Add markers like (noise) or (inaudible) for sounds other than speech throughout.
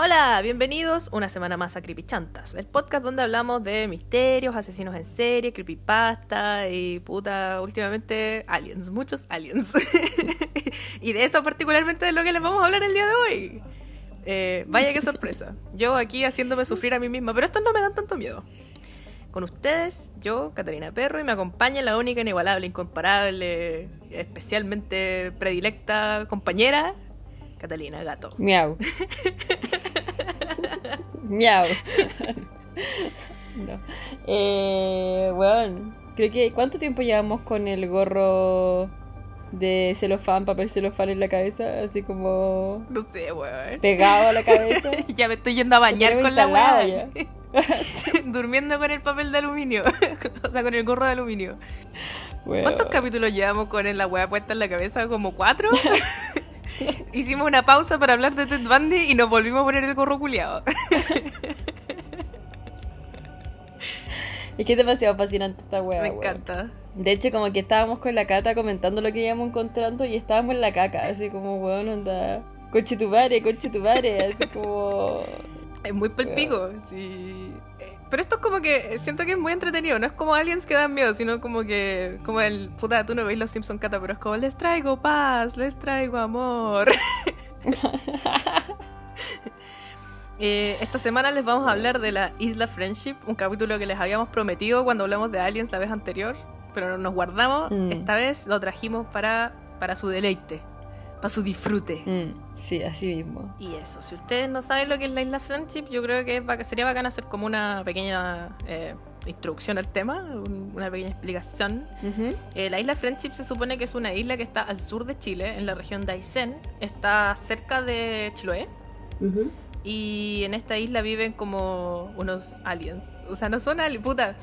Hola, bienvenidos una semana más a Creepy Chantas, el podcast donde hablamos de misterios, asesinos en serie, creepypasta y puta, últimamente aliens, muchos aliens. (laughs) y de esto particularmente de lo que les vamos a hablar el día de hoy. Eh, vaya qué sorpresa. Yo aquí haciéndome sufrir a mí misma, pero estos no me dan tanto miedo. Con ustedes, yo, Catalina Perro, y me acompaña la única, inigualable, incomparable, especialmente predilecta compañera, Catalina Gato. Miau. Miau. no. Eh, bueno, creo que ¿cuánto tiempo llevamos con el gorro de celofán, papel celofán en la cabeza? Así como No sé, weón. pegado a la cabeza. (laughs) ya me estoy yendo a bañar con la weá. (laughs) Durmiendo con el papel de aluminio. (laughs) o sea, con el gorro de aluminio. ¿Cuántos capítulos llevamos con la weá puesta en la cabeza? ¿Como cuatro? (laughs) Hicimos una pausa para hablar de Ted Bundy y nos volvimos a poner el gorro culiado. Es que es demasiado fascinante esta wea. Me encanta. De hecho, como que estábamos con la cata comentando lo que íbamos encontrando y estábamos en la caca, así como, weón, onda. Coche tu madre, coche tu madre, así como. Es muy palpico, sí. Pero esto es como que siento que es muy entretenido, no es como aliens que dan miedo, sino como que, como el, puta, tú no veis los Simpson Cata, pero es como, les traigo paz, les traigo amor. (laughs) Eh, esta semana les vamos a hablar de la Isla Friendship, un capítulo que les habíamos prometido cuando hablamos de aliens la vez anterior, pero nos guardamos, Mm. esta vez lo trajimos para, para su deleite, para su disfrute. Mm, sí, así mismo. Y eso, si ustedes no saben lo que es la Isla Friendship, yo creo que sería bacán hacer como una pequeña eh, introducción al tema, un- una pequeña explicación. Eh, la Isla Friendship se supone que es una isla que está al sur de Chile, en la región de Aysén, está cerca de Chiloé. Y en esta isla viven como unos aliens. O sea, no son aliens, puta.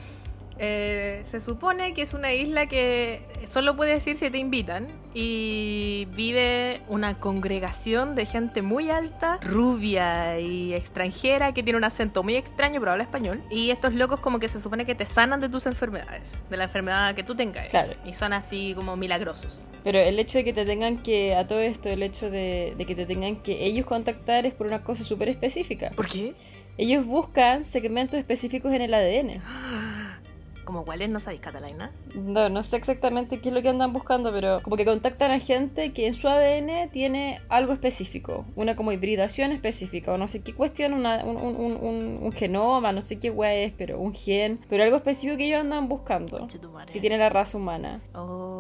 Eh, se supone que es una isla que solo puedes ir si te invitan y vive una congregación de gente muy alta, rubia y extranjera que tiene un acento muy extraño pero habla español y estos locos como que se supone que te sanan de tus enfermedades, de la enfermedad que tú tengas Claro. y son así como milagrosos. Pero el hecho de que te tengan que, a todo esto, el hecho de, de que te tengan que ellos contactar es por una cosa súper específica. ¿Por qué? Ellos buscan segmentos específicos en el ADN. (gasps) (gasps) Como cuáles no sabéis Catalina. No, no sé exactamente qué es lo que andan buscando, pero como que contactan a gente que en su ADN tiene algo específico, una como hibridación específica, o no sé qué cuestión, una- un, un- un- un- genoma, no sé qué wea es, pero un gen, pero algo específico que ellos andan buscando, que tiene la raza humana. Oh.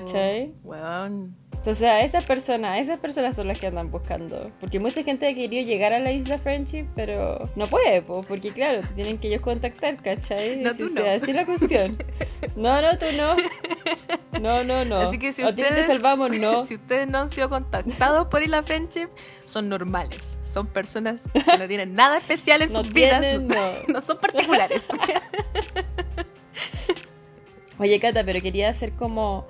¿Cachai? Weón. Entonces a esas personas, esas personas son las que andan buscando. Porque mucha gente ha querido llegar a la isla Friendship, pero no puede, po, porque claro, tienen que ellos contactar, ¿cachai? No, tú o no. sea, así es la cuestión. No, no, tú no. No, no, no. Así que si ustedes, te salvamos, no. (laughs) si ustedes no han sido contactados por Isla Friendship, son normales. Son personas que no tienen nada especial en (laughs) No sus vidas. (laughs) no. no son particulares. Oye, Cata, pero quería hacer como...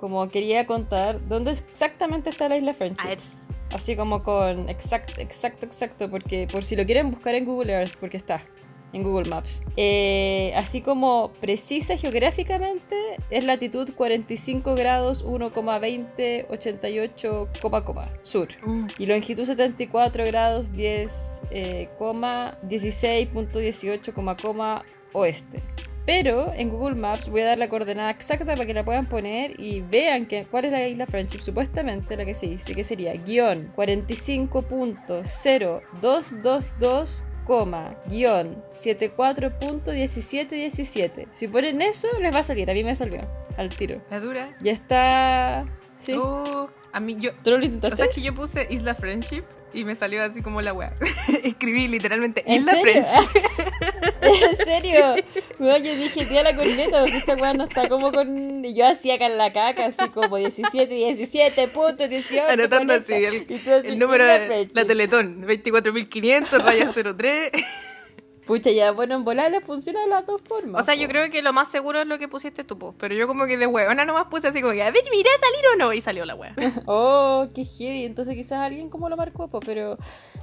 Como quería contar dónde exactamente está la isla Friendship. Así como con exacto, exacto, exacto, porque por si lo quieren buscar en Google Earth, porque está en Google Maps. Eh, así como precisa geográficamente, es latitud 45 grados 1,20, 88, coma, coma, sur. mm, Y longitud 74 grados 10, eh, coma, 16.18, coma, coma, oeste. Pero en Google Maps voy a dar la coordenada exacta para que la puedan poner y vean que, cuál es la isla Friendship. Supuestamente la que se dice que sería guion 45.0222, coma, guion 74.1717. Si ponen eso, les va a salir. A mí me salió al tiro. la dura. Ya está. Sí. Oh, a mí yo. ¿Tú lo O intentaste? sea, es que yo puse Isla Friendship y me salió así como la weá. (laughs) Escribí literalmente ¿En Isla serio? Friendship. (laughs) ¿En serio? No, yo dije, tía la corneta, porque esta weá no está como con. y Yo hacía acá en la caca, así como 17, 17 puntos, 18. Anotando así el, así, el número de la Teletón, 24.500, raya 03. Pucha, ya, bueno, en volar le funciona de las dos formas. O sea, po. yo creo que lo más seguro es lo que pusiste tú, po. pero yo como que de huevona nomás puse así como que, a ver, mira, salir o no, y salió la wea. (laughs) Oh, qué heavy. Entonces quizás alguien como lo marcó, po, pero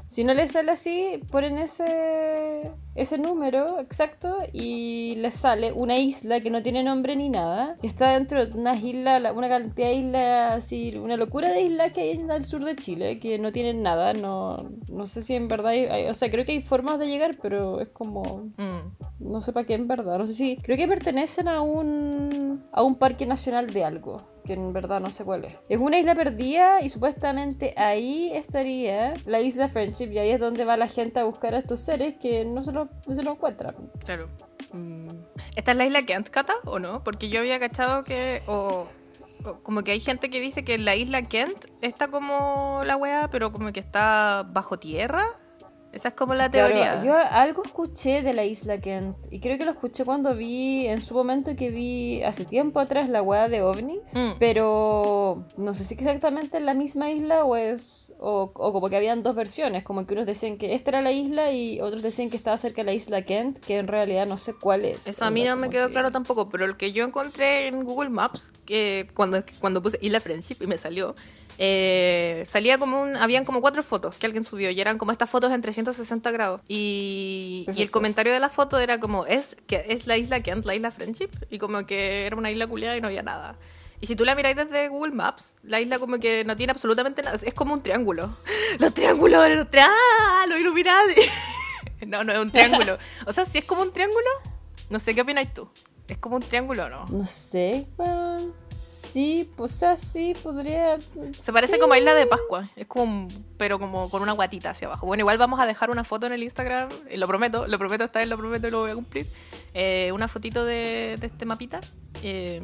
si no le sale así, ponen ese ese número exacto y les sale una isla que no tiene nombre ni nada, que está dentro de una isla, una cantidad de islas, así, una locura de islas que hay en el sur de Chile, que no tienen nada, no, no sé si en verdad hay, o sea, creo que hay formas de llegar, pero es como, mm. no sé para qué en verdad, no sé si, creo que pertenecen a un, a un parque nacional de algo que en verdad no sé cuál es. Es una isla perdida y supuestamente ahí estaría la isla Friendship y ahí es donde va la gente a buscar a estos seres que no se lo, no se lo encuentran. Claro. Mm. ¿Esta es la isla Kent, Cata, o no? Porque yo había cachado que... O, como que hay gente que dice que la isla Kent está como la wea, pero como que está bajo tierra. Esa es como la teoría. yo algo escuché de la isla Kent y creo que lo escuché cuando vi, en su momento que vi hace tiempo atrás la weá de ovnis, mm. pero no sé si exactamente es la misma isla o es, o, como que habían dos versiones, como que unos decían que esta era la isla y otros decían que estaba cerca de la isla Kent, que en realidad no sé cuál es. Eso a mí no me quedó claro tampoco, pero el que yo encontré en Google Maps, que cuando, cuando puse Isla Friendship y me salió, eh, salía como un, habían como cuatro fotos que alguien subió y eran como estas fotos en 360 grados y, y el comentario de la foto era como es que es la isla Kent, la isla Friendship y como que era una isla culiada y no había nada y si tú la miráis desde Google Maps, la isla como que no tiene absolutamente nada. Es como un triángulo. (laughs) Los triángulos, los triángulos, lo iluminati. (laughs) no, no es un triángulo. O sea, si es como un triángulo, no sé qué opináis tú. ¿Es como un triángulo o no? No sé, bueno sí, pues así podría. Se parece como a Isla de Pascua. Es como, pero como con una guatita hacia abajo. Bueno, igual vamos a dejar una foto en el Instagram. Y lo prometo, lo prometo esta vez, lo prometo y lo voy a cumplir. Eh, una fotito de, este mapita. Eh,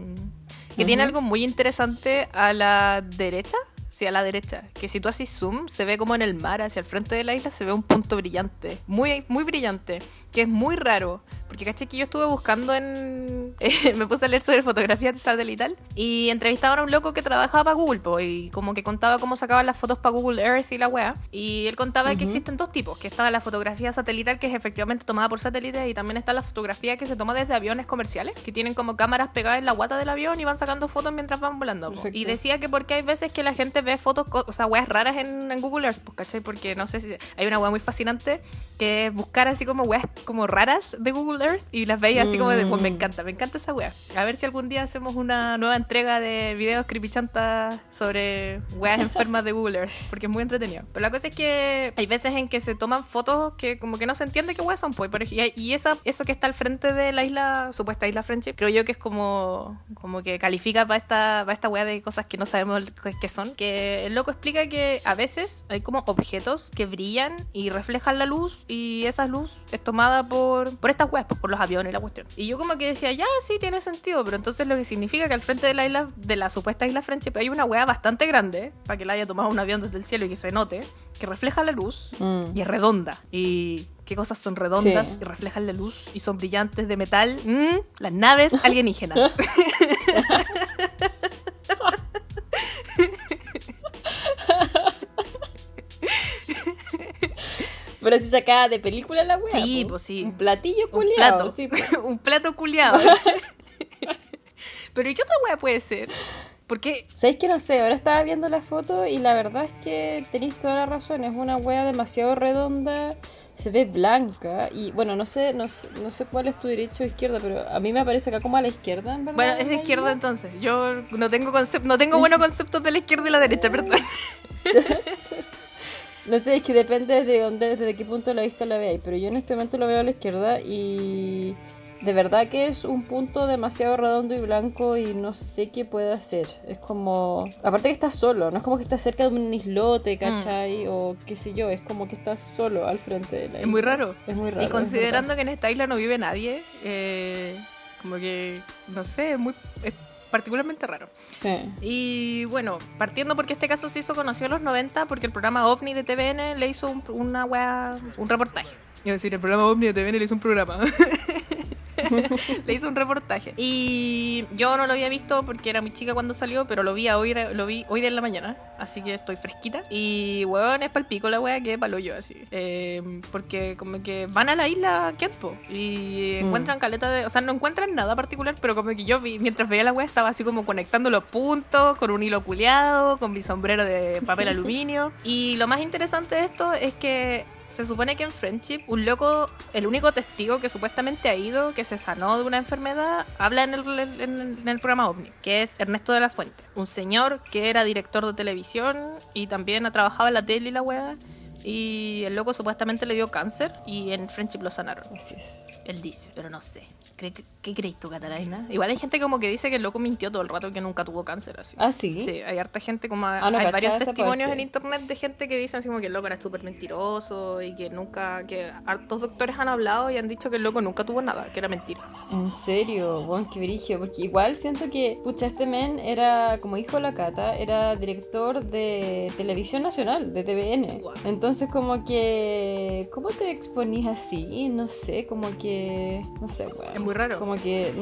que tiene algo muy interesante a la derecha. Sí, a la derecha. Que si tú haces zoom, se ve como en el mar, hacia el frente de la isla, se ve un punto brillante. Muy, muy brillante. Que es muy raro. Porque caché que yo estuve buscando en. (laughs) me puse a leer sobre fotografías de satelital. Y entrevistaban a un loco que trabajaba para Google, y como que contaba cómo sacaban las fotos para Google Earth y la wea. Y él contaba que existen dos tipos: que estaba la fotografía satelital, que es efectivamente tomada por satélite, y también está la fotografía que se toma desde aviones comerciales, que tienen como cámaras pegadas en la guata del avión y van sacando fotos mientras van volando. Y decía que porque hay veces que la gente ve fotos, o sea, weas raras en, Google Earth, pues, ¿cachai? Porque no sé si. Hay una wea muy fascinante que es buscar así como weas como raras de Google Earth y las veía así como de, pues me mm. encanta, me encanta esa wea. A ver si algún día hacemos una nueva entrega de videos creepychantas sobre weas (laughs) enfermas de Google Earth, porque es muy entretenido. Pero la cosa es que hay veces en que se toman fotos que como que no se entiende qué weas son, pues. Y esa, eso que está al frente de la isla, supuesta isla Friendship, creo yo que es como, como que califica para esta, para esta wea de cosas que no sabemos qué son. Que el loco explica que a veces hay como objetos que brillan y reflejan la luz y esa luz es tomada por, por estas weas, por los aviones y la cuestión. Y yo como que decía, ya, sí, tiene sentido, pero entonces lo que significa que al frente de la isla, de la supuesta isla Friendship, hay una hueá bastante grande, para que la haya tomado un avión desde el cielo y que se note, que refleja la luz mm. y es redonda. Y qué cosas son redondas y reflejan la luz y son brillantes de metal. Mm, las naves alienígenas. (laughs) (laughs) Pero si sacaba de película la wea. Sí, pues sí. Un platillo culiado. (laughs) Un plato, un plato culiado. (laughs) Pero ¿y qué otra wea puede ser? Porque... ¿Sabéis que no sé? Ahora estaba viendo la foto y la verdad es que tenéis toda la razón. Es una wea demasiado redonda. Se ve blanca. Y bueno, no sé, no, no sé cuál es tu derecha o izquierda, pero a mí me aparece acá como a la izquierda, ¿verdad? Bueno, es la izquierda entonces. Yo no tengo concepto, no tengo buenos conceptos de la izquierda y la derecha, perdón. (laughs) No sé, es que depende de dónde, desde qué punto de la vista la veáis, pero yo en este momento lo veo a la izquierda y de verdad que es un punto demasiado redondo y blanco y no sé qué puede hacer. Es como, aparte que está solo, no es como que está cerca de un islote, ¿cachai? Mm. O qué sé yo, es como que está solo al frente de la isla. Es muy raro. Es muy raro. Y considerando que en esta isla no vive nadie, eh, como que, no sé, es muy particularmente raro. Sí. Y bueno, partiendo porque este caso se hizo conocido en los 90 porque el programa OVNI de TVN le hizo un, una wea, un reportaje. Iba a decir, el programa OVNI de TVN le hizo un programa. (laughs) (laughs) Le hizo un reportaje. Y yo no lo había visto porque era muy chica cuando salió, pero lo vi hoy, lo vi hoy de la mañana. Así que estoy fresquita. Y weón, es palpico la wea que palo yo así. Eh, porque como que van a la isla Kentpo y mm. encuentran caleta de. O sea, no encuentran nada particular, pero como que yo vi, mientras veía la wea estaba así como conectando los puntos con un hilo culeado, con mi sombrero de papel (laughs) aluminio. Y lo más interesante de esto es que se supone que en Friendship, un loco, el único testigo que supuestamente ha ido, que se sanó de una enfermedad, habla en el, en el programa OVNI, que es Ernesto de la Fuente. Un señor que era director de televisión y también ha trabajado en la tele y la web. Y el loco supuestamente le dio cáncer y en Friendship lo sanaron. Así es. Él dice, pero no sé. ¿Qué, crees tú, Catalina? Igual hay gente como que dice que el loco mintió todo el rato que nunca tuvo cáncer. Así. Ah, sí. Sí, hay harta gente como. Ah, hay varios testimonios en internet de gente que dicen así como que el loco era súper mentiroso y que nunca. que hartos doctores han hablado y han dicho que el loco nunca tuvo nada, que era mentira. En serio, bueno, qué brillo. Porque igual siento que, pucha, este men era, como dijo la Cata, era director de Televisión Nacional, de TVN. Entonces, como que. ¿Cómo te exponís así? No sé, como que. No sé, bueno. Es muy raro. Como que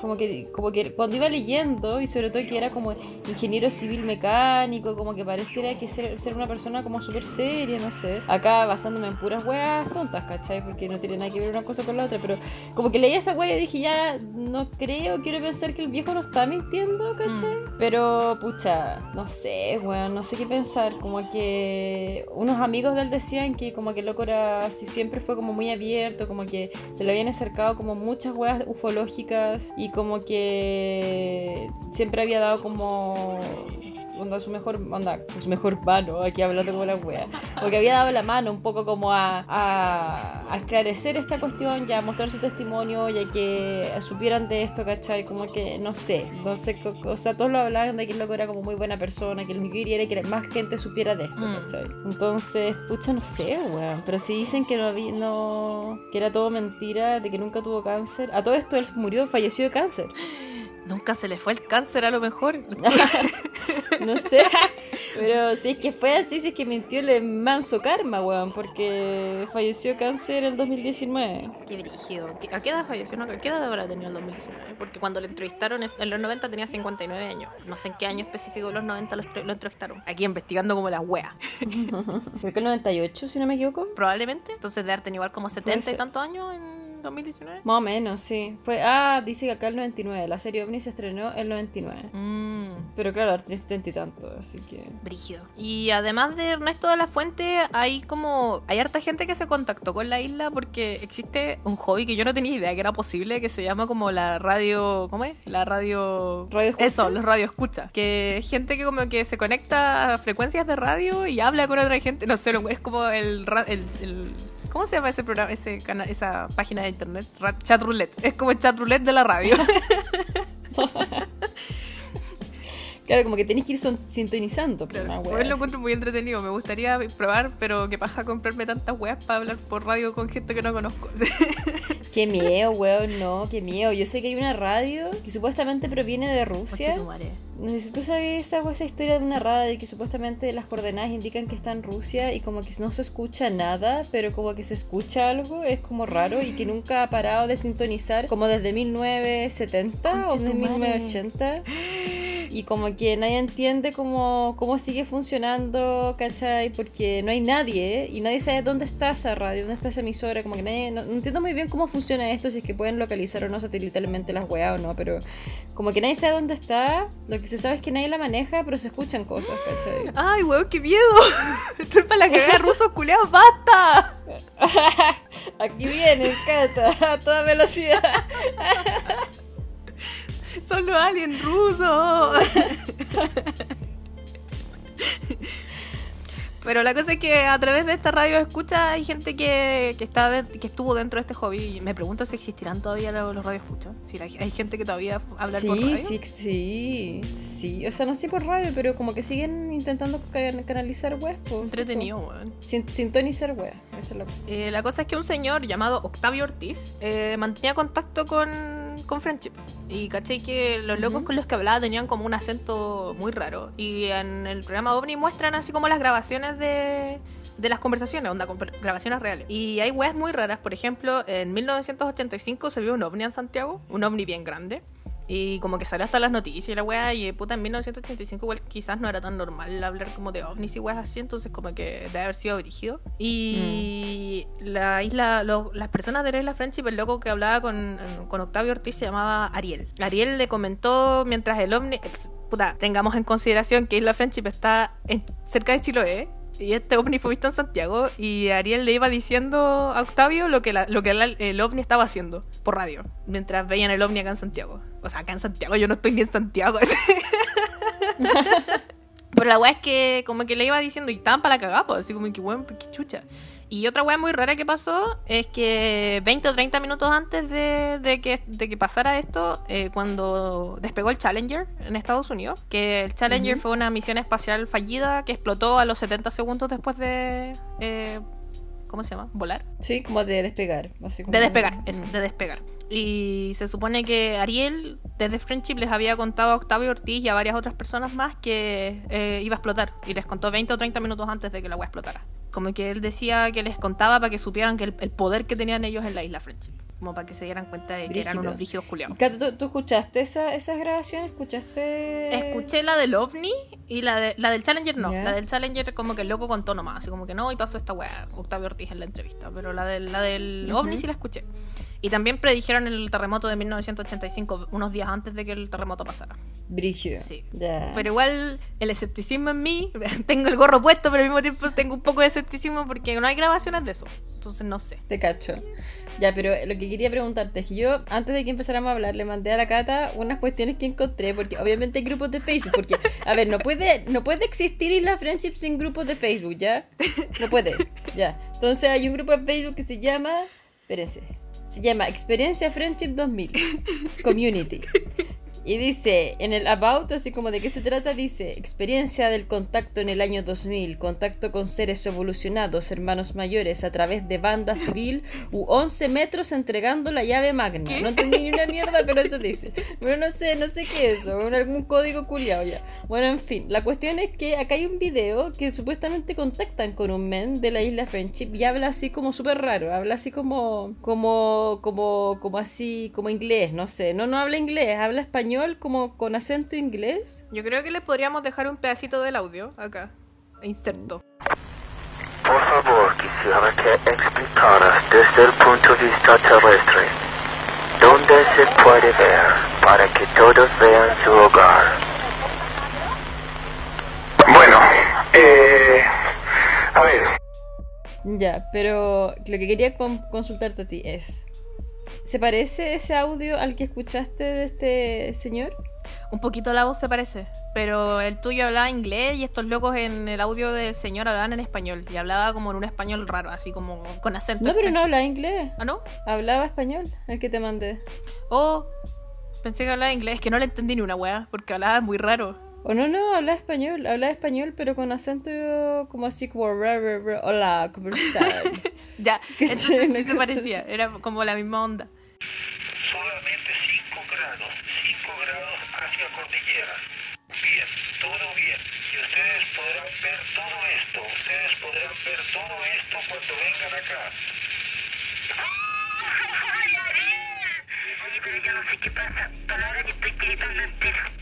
como que como que cuando iba leyendo y sobre todo que era como ingeniero civil mecánico, como que pareciera que ser, ser una persona como súper seria, no sé. Acá basándome en puras weas tontas, ¿cachai? Porque no tiene nada que ver una cosa con la otra, pero como que leí esa wea y dije, ya no creo, quiero pensar que el viejo no está mintiendo, ¿cachai? Mm. Pero pucha, no sé, weón, no sé qué pensar, como que unos amigos de él decían que como que el loco era así siempre fue como muy abierto, como que se le habían acercado como muchas weas y como que siempre había dado como onda su mejor onda su mejor mano aquí hablando como la wea porque había dado la mano un poco como a, a, esclarecer esta cuestión ya mostrar su testimonio ya que supieran de esto ¿cachai? como que no sé no sé o sea todos lo hablaban de que el loco era como muy buena persona que lo que quería era que más gente supiera de esto mm. ¿cachai? entonces pucha no sé weón pero si dicen que no había no que era todo mentira de que nunca tuvo cáncer a todo esto él murió falleció de cáncer (gasps) Nunca se le fue el cáncer a lo mejor. (laughs) no sé. Pero si es que fue así, si es que mintió el manso karma, weón. Porque falleció cáncer en el 2019. Qué brígido. ¿A qué edad falleció? ¿A qué edad habrá tenido en el 2019? Porque cuando le entrevistaron en los 90 tenía 59 años. No sé en qué año específico de los 90 lo, entrevistaron. Aquí investigando como la wea. (laughs) Creo que el 98, si no me equivoco. Probablemente. Entonces de haber tenido igual como 70 y tantos años en 2019? Más o menos, sí. Fue, ah, dice que acá el 99. La serie OVNI se estrenó el 99. Mm. Pero claro, tiene 70 y tanto, así que. Brígido. Y además de Ernesto de la Fuente, hay como. Hay harta gente que se contactó con la isla porque existe un hobby que yo no tenía idea que era posible, que se llama como la radio. ¿Cómo es? La radio. ¿Radio Eso, los radio escucha. Que gente que como que se conecta a frecuencias de radio y habla con otra gente. No sé, es como el, el ¿Cómo se llama ese programa, ese esa página de internet? Chat roulette. Es como el chat roulette de la radio. (laughs) Claro, como que tenéis que ir sintonizando. Pues, claro. lo encuentro muy entretenido. Me gustaría probar, pero que pasa comprarme tantas weas para hablar por radio con gente que no conozco. (laughs) qué miedo, weón, no, qué miedo. Yo sé que hay una radio que supuestamente proviene de Rusia. No sé si tú sabes esa, esa historia de una radio que supuestamente las coordenadas indican que está en Rusia y como que no se escucha nada, pero como que se escucha algo, es como raro y que nunca ha parado de sintonizar como desde 1970 o desde 1980 y como que nadie entiende cómo, cómo sigue funcionando, ¿cachai? Porque no hay nadie y nadie sabe dónde está esa radio, dónde está esa emisora, como que nadie, no, entiendo muy bien cómo funciona esto, si es que pueden localizar o no satelitalmente las weas o no, pero como que nadie sabe dónde está, lo que se sabe es que nadie la maneja, pero se escuchan cosas, ¿cachai? Ay, weón, qué miedo. (laughs) Estoy para la cagada, ruso culeado, basta. (laughs) Aquí viene, cata, a toda velocidad. Son los aliens rusos. (laughs) Pero la cosa es que a través de esta radio escucha hay gente que, que, está que estuvo dentro de este hobby. Y me pregunto si existirán todavía los, los escucha Si hay, gente que todavía habla por radio. Sí, sí, sí. O sea, no sé por radio, pero como que siguen intentando canalizar web. Entretenido, weón. sintonizar web. Eh, la cosa es que un señor llamado Octavio Ortiz eh, mantenía contacto con con Friendship. Y caché que los locos con los que hablaba tenían como un acento muy raro. Y en el programa OVNI muestran así como las grabaciones de, de las conversaciones, onda, grabaciones reales. Y hay weas muy raras. Por ejemplo, en 1985 se vio un ovni en Santiago, un ovni bien grande. Y como que salió hasta las noticias y la weá, y puta, en 1985 igual quizás no era tan normal hablar como de ovnis y weas así, entonces como que debe haber sido dirigido. Y mm. la isla, las personas de la isla Friendship, el loco que hablaba con, con, Octavio Ortiz se llamaba Ariel. Ariel le comentó mientras el ovni, puta, tengamos en consideración que Isla Friendship está cerca de Chiloé, Y este ovni fue visto en Santiago y Ariel le iba diciendo a Octavio lo que, lo que el, ovni estaba haciendo por radio, mientras veían el ovni acá en Santiago. O sea, acá en Santiago, yo no estoy ni en Santiago. (laughs) Pero la weá es que como que le iba diciendo y estaban para la cagada, pues, así como que bueno, qué chucha. Y otra weá muy rara que pasó es que 20 o 30 minutos antes de, que, de que pasara esto, eh, cuando despegó el Challenger en Estados Unidos, que el Challenger fue una misión espacial fallida que explotó a los 70 segundos después de... Eh, ¿Cómo se llama? ¿Volar? Sí, como de despegar. De despegar, eso, de despegar. Y se supone que Ariel, desde Friendship, les había contado a Octavio Ortiz y a varias otras personas más que eh, iba a explotar. Y les contó 20 o 30 minutos antes de que la agua explotara. Como que él decía que les contaba para que supieran que el, poder que tenían ellos en la isla Friendship. Como para que se dieran cuenta de que eran unos rígidos culiados. ¿tú, escuchaste esas grabaciones? ¿Escuchaste...? Escuché la del OVNI y la, de, la del Challenger no. La del Challenger como que el loco contó nomás. Así como que no, y pasó esta weá, Octavio Ortiz en la entrevista. Pero la, de, la del OVNI sí la escuché. Y también predijeron el terremoto de 1985, unos días antes de que el terremoto pasara. Brigio. Sí. Pero igual el escepticismo en mí, (laughs) tengo el gorro puesto, pero al mismo tiempo tengo un poco de escepticismo porque no hay grabaciones de eso. Entonces no sé. Te cacho. Ya, pero lo que quería preguntarte es que yo, antes de que empezáramos a hablar, le mandé a la Cata unas cuestiones que encontré, porque obviamente hay grupos de Facebook, porque, a ver, no puede, no puede existir Isla Friendship sin grupos de Facebook, ¿ya? No puede, ya. Entonces hay un grupo de Facebook que se llama, espérense, se llama Experiencia Friendship 2000 Community. Y dice, en el About, así como de qué se trata, dice, experiencia del contacto en el año 2000, contacto con seres evolucionados, hermanos mayores, a través de banda civil u 11 metros entregando la llave magna. No entendí ni una mierda, pero eso dice. Pero no sé, no sé qué es eso, algún código culiado ya. Bueno, en fin, la cuestión es que acá hay un video que supuestamente contactan con un men de la isla Friendship y habla así como súper raro, habla así como, como, como, como así, como inglés, no sé, no, no habla inglés, habla español como con acento inglés? Yo creo que le podríamos dejar un pedacito del audio acá. Inserto. Por favor, quisiera que explicaras desde el punto de vista terrestre dónde se puede ver para que todos vean su hogar. Bueno, eh, a ver. Ya, pero lo que quería consultarte a ti es, ¿Se parece ese audio al que escuchaste de este señor? Un poquito la voz se parece, pero el tuyo hablaba inglés y estos locos en el audio del señor hablaban en español y hablaba como en un español raro, así como con acento. No, pero no hablaba inglés. ¿Ah, no? Hablaba español, el que te mandé. Oh, pensé que hablaba inglés, es que no le entendí ni una wea, porque hablaba muy raro. O no, no, hablaba español, hablaba español, pero con acento como así como hola, ¿cómo estás? (laughs) ya, (laughs) entonces sí se parecía, era como la misma onda. Solamente 5 grados, 5 grados hacia cordillera. Bien, todo bien. Y ustedes podrán ver todo esto, ustedes podrán ver todo esto cuando vengan acá. ¡Ay, Ariel! Pero yo no sé qué pasa, palabras que estoy gritando entero.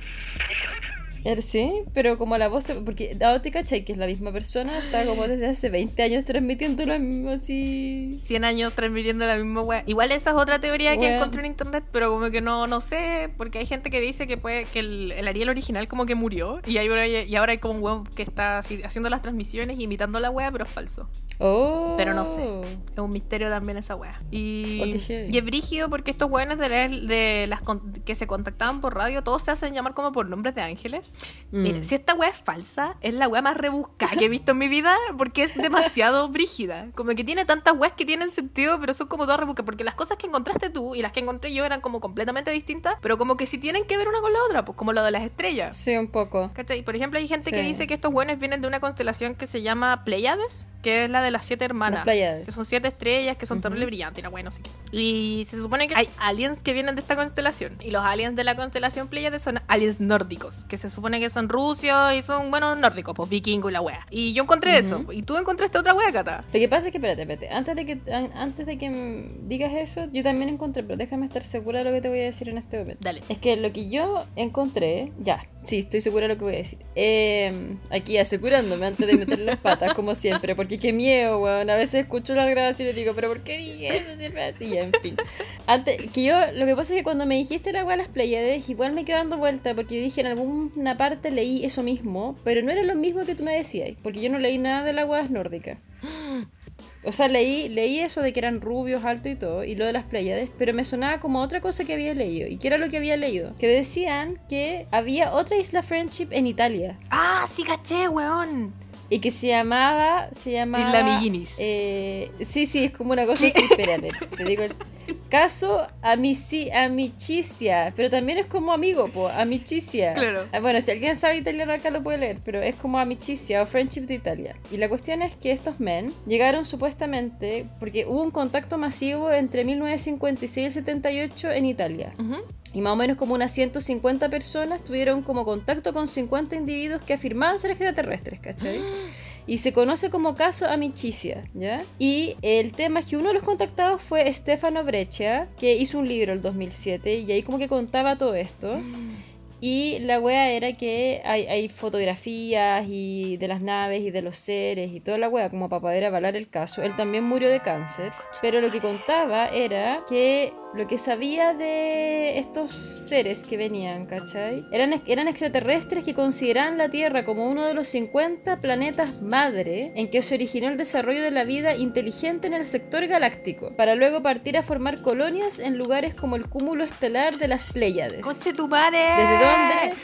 Er, sí, pero como la voz, porque dado te cachai que es la misma persona, está como desde hace 20 años transmitiendo lo mismo así. 100 años transmitiendo la misma wea. Igual esa es otra teoría que encontré en internet, pero como que no, no sé, porque hay gente que dice que puede que el, Ariel original como que murió y, hay, y ahora hay como un weón que está haciendo las transmisiones imitando la wea, pero es falso. Oh. Pero no sé. Es un misterio también esa wea. Y, y es brígido porque estos weones de, de las que se contactaban por radio, todos se hacen llamar como por nombres de ángeles. Mm. si esta wea es falsa, es la wea más rebuscada que he visto en mi vida porque es demasiado (laughs) brígida. Como que tiene tantas weas que tienen sentido, pero son como todas rebuscadas. Porque las cosas que encontraste tú y las que encontré yo eran como completamente distintas, pero como que si tienen que ver una con la otra, pues como lo de las estrellas. Sí, un poco. ¿Cachai? Por ejemplo, hay gente que dice que estos weones vienen de una constelación que se llama Pleiades, que es la de las siete hermanas. que son siete estrellas, que son terrible brillantes, y la no sé qué. Y se supone que hay aliens que vienen de esta constelación. Y los aliens de la constelación Pleiades son aliens nórdicos, que se supone que son rusios y son, bueno, nórdicos, pues vikingos y la wea. Y yo encontré eso. Y tú encontraste otra wea, Cata. Lo que pasa es que, espérate, espérate. Antes de que, antes de que digas eso, yo también encontré, pero déjame estar segura de lo que te voy a decir en este momento. Dale. Es que lo que yo encontré, ya, Sí, estoy segura de lo que voy a decir. Eh, aquí asegurándome antes de meter las patas, como siempre, porque qué miedo, weón. A veces escucho la grabación y digo, pero ¿por qué dije eso siempre así? En fin. Antes, que yo, lo que pasa es que cuando me dijiste la weá las Pleiades, igual me quedé dando vuelta, porque yo dije en alguna parte leí eso mismo, pero no era lo mismo que tú me decías, porque yo no leí nada de las weas nórdicas. O sea, leí, leí eso de que eran rubios, altos y todo, y lo de las Pleiades, pero me sonaba como otra cosa que había leído. ¿Y qué era lo que había leído? Que decían que había otra isla Friendship en Italia. ¡Ah, sí caché, weón! Y que se llamaba. Se llamaba. Isla Miguinis. Eh, sí, sí, es como una cosa así. Espérate, te digo. el- Caso amici, amicicia, pero también es como amigo, po, amicicia. Claro. Ah, Bueno, si alguien sabe italiano acá lo puede leer, pero es como amicicia o friendship de Italia. Y la cuestión es que estos men llegaron supuestamente porque hubo un contacto masivo entre 1956 y el 78 en Italia. Ujú. Y más o menos como unas 150 personas tuvieron como contacto con 50 individuos que afirmaban ser extraterrestres, ¿cachai? (gasps) Y se conoce como caso amicicia, ¿ya? Y el tema es que uno de los contactados fue Stefano Breccia, que hizo un libro el 2007 y ahí como que contaba todo esto. Y la wea era que hay, hay fotografías y de las naves y de los seres y toda la wea como para poder avalar el caso. Él también murió de cáncer, pero lo que contaba era que lo que sabía de estos seres que venían, ¿cachai? Eran, eran extraterrestres que consideraban la Tierra como uno de los 50 planetas madre en que se originó el desarrollo de la vida inteligente en el sector galáctico, para luego partir a formar colonias en lugares como el cúmulo estelar de las Pléyades. ¡Coche tu madre! ¿Desde dónde?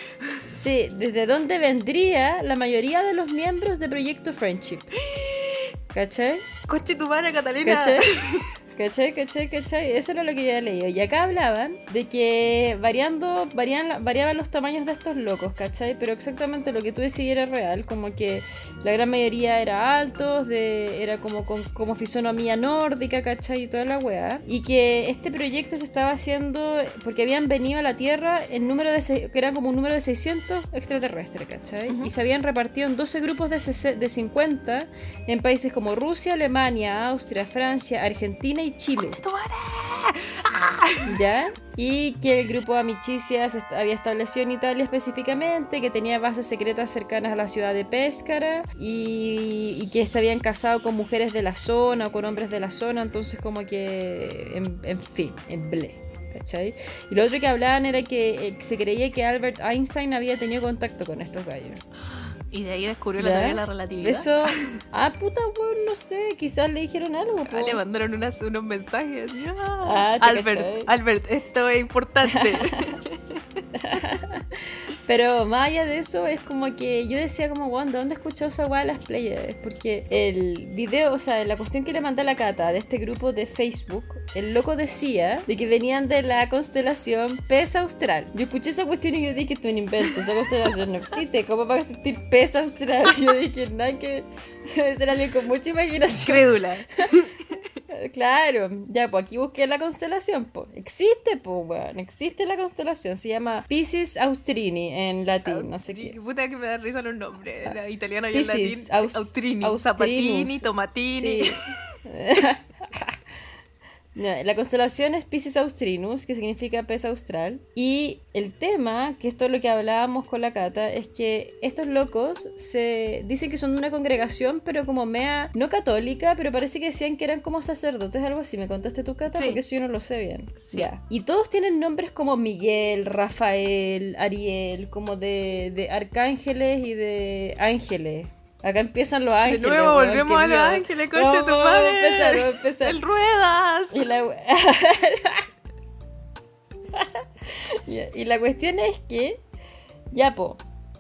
Sí, desde dónde vendría la mayoría de los miembros de Proyecto Friendship. (gasps) ¿Cachai? ¡Coche tu madre, Catalina! ¿Cachai? (laughs) ¿Cachai? ¿Cachai? ¿Cachai? Eso era lo que yo había leído. Y acá hablaban de que variando, varían, variaban los tamaños de estos locos, ¿cachai? Pero exactamente lo que tú decías era real, como que la gran mayoría era altos, de, era como con como fisonomía nórdica, ¿cachai? Y toda la weá. Y que este proyecto se estaba haciendo porque habían venido a la Tierra en número de, que era como un número de 600 extraterrestres, ¿cachai? Ujú. Y se habían repartido en 12 grupos de, de 50 en países como Rusia, Alemania, Austria, Francia, Argentina y Chile. ¡Coche tu madre! (laughs) ¿Ya? Y que el grupo Amicicia se había establecido en Italia específicamente, que tenía bases secretas cercanas a la ciudad de Pescara y, y que se habían casado con mujeres de la zona o con hombres de la zona, entonces como que, en, en fin, en ble. ¿Cachai? Y lo otro que hablaban era que eh, se creía que Albert Einstein había tenido contacto con estos gallos. Y de ahí descubrió la teoría de la relatividad. Eso, (laughs) ah, puta, weón, no sé, quizás le dijeron algo. Ah, le mandaron unas- unos mensajes. Ah, Albert. Albert, esto es importante. (laughs) (laughs) Pero más allá de eso, es como que yo decía como, ¿de dónde he escuchado esa weá de las Pleiades? Porque el video, o sea, la cuestión que le mandé a la cata de este grupo de Facebook, el loco decía de que venían de la constelación Pez Austral. Yo escuché esa cuestión y yo dije, esto es un invento, esa constelación no existe, ¿cómo va a existir Pez Austral? (laughs) Yo dije, nada que... (laughs) Debe ser alguien con mucha imaginación. Crédula. Claro, ya, pues aquí busqué la constelación, pues. Existe, pues, weón, existe la constelación. Se llama Piscis Austrini en latín, no sé qué. Puta que me da risa los nombres. La italiana y el latín. Aus- Austrini, Austrinus. Zapatini, Tomatini. Sí. (laughs) (laughs) La constelación es Piscis Austrinus, que significa pez austral. Y el tema, que esto es lo que hablábamos con la Cata, es que estos locos se dicen que son de una congregación, pero como mea, no católica, pero parece que decían que eran como sacerdotes, algo así. ¿Me contaste tu Cata? Sí. Porque eso yo no lo sé bien. Sí. Y todos tienen nombres como Miguel, Rafael, Ariel, como de, de arcángeles y de ángeles. Acá empiezan los De ángeles. nuevo weón, volvemos a los miedo. ángeles, concha tu Vamos, madre. Vamos a empezar, vamos a empezar. El ruedas. Y la... (laughs) Y la cuestión es que, ya po,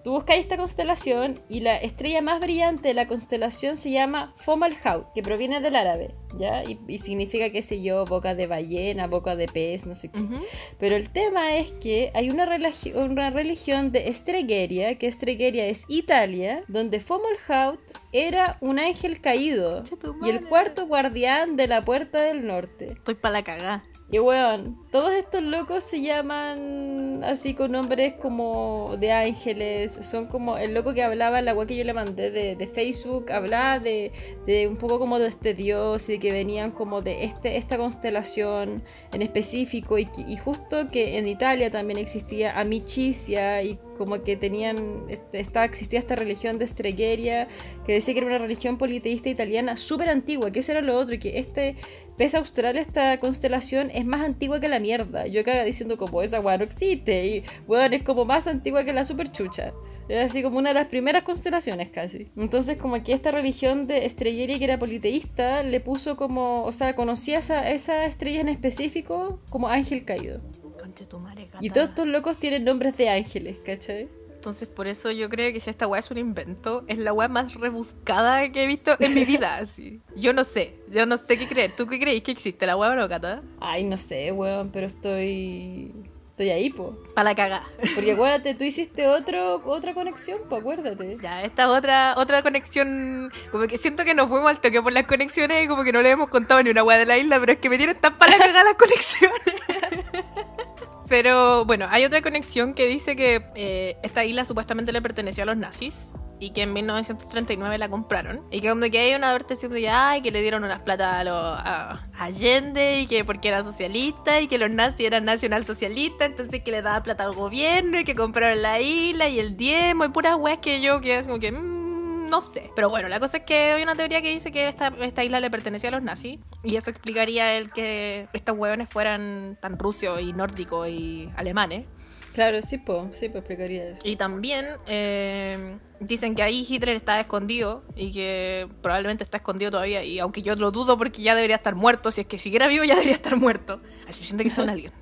tú buscáis esta constelación y la estrella más brillante de la constelación se llama Fomalhaut, que proviene del árabe, ¿ya? Y, y significa, qué sé yo, boca de ballena, boca de pez, no sé qué. Ujú. Pero el tema es que hay una, religi- una religión de Estregueria, que Estregueria es Italia, donde Fomalhaut era un ángel caído y el cuarto guardián de la puerta del norte. Estoy para la cagá. Y weón, todos estos locos se llaman así con nombres como de ángeles. Son como el loco que hablaba, la web que yo le mandé de, de Facebook, hablaba de, de un poco como de este dios y de que venían como de este, esta constelación en específico. Y, justo que en Italia también existía Amicicia y como que tenían, este, estaba, existía esta religión de Estregueria, que decía que era una religión politeísta italiana súper antigua, que eso lo otro, y que este pez austral, esta constelación, es más antigua que la mierda. Yo acá diciendo como esa weá no existe, y bueno, es como más antigua que la superchucha. Es así como una de las primeras constelaciones casi. Entonces como que esta religión de Estrelleria que era politeísta le puso como, o sea, conocía esa, esa estrella en específico como ángel caído. Conche tu madre, Y todos estos locos tienen nombres de ángeles, ¿cachai? Entonces, por eso yo creo que si esta weá es un invento, es la weá más rebuscada que he visto en mi vida, (laughs) así. Yo no sé, yo no sé qué creer. ¿Tú qué creéis que existe la weá o no, Cata? Ay, no sé, weón, pero estoy... Estoy ahí, po. Para la cagá. Porque (laughs) acuérdate, tú hiciste otro, otra conexión, po, acuérdate. Ya, esta es otra, otra conexión. Como que siento que nos fuimos al toque por las conexiones y como que no le hemos contado ni una weá de la isla, pero es que me tienen tan para la cagá las conexiones. (laughs) Pero bueno, hay otra conexión que dice que eh, esta isla supuestamente le pertenecía a los nazis y que en 1939 la compraron. Y que cuando que hay una advertencia de ay, que le dieron unas plata a, los a Allende y que porque era socialista y que los nazis eran nacionalsocialistas, entonces que le daba plata al gobierno y que compraron la isla y el diezmo y puras weas que yo que es como que. mm, no sé. Pero bueno, la cosa es que hay una teoría que dice que esta, esta isla le pertenecía a los nazis. Y eso explicaría el que estos hueones fueran tan rusios y nórdicos y alemanes. Claro, sí, po, sí, pues explicaría eso. Y también eh, dicen que ahí Hitler está escondido y que probablemente está escondido todavía. Y aunque yo lo dudo porque ya debería estar muerto, si es que siguiera vivo ya debería estar muerto. A excepción de que sea un alien.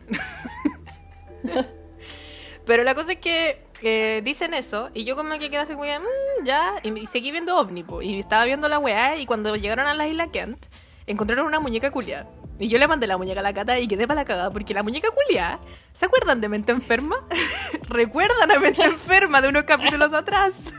(laughs) Pero la cosa es que eh, dicen eso y yo como que quedé así, weá, "Mm, ya. Y, y seguí viendo OVNI, po, y estaba viendo la weá y cuando llegaron a la isla Kent, encontraron una muñeca culia. Y yo le mandé la muñeca a la cata y quedé para la cagada porque la muñeca culia, ¿se acuerdan de Mente Enferma? (laughs) ¿Recuerdan a Mente Enferma de unos capítulos atrás?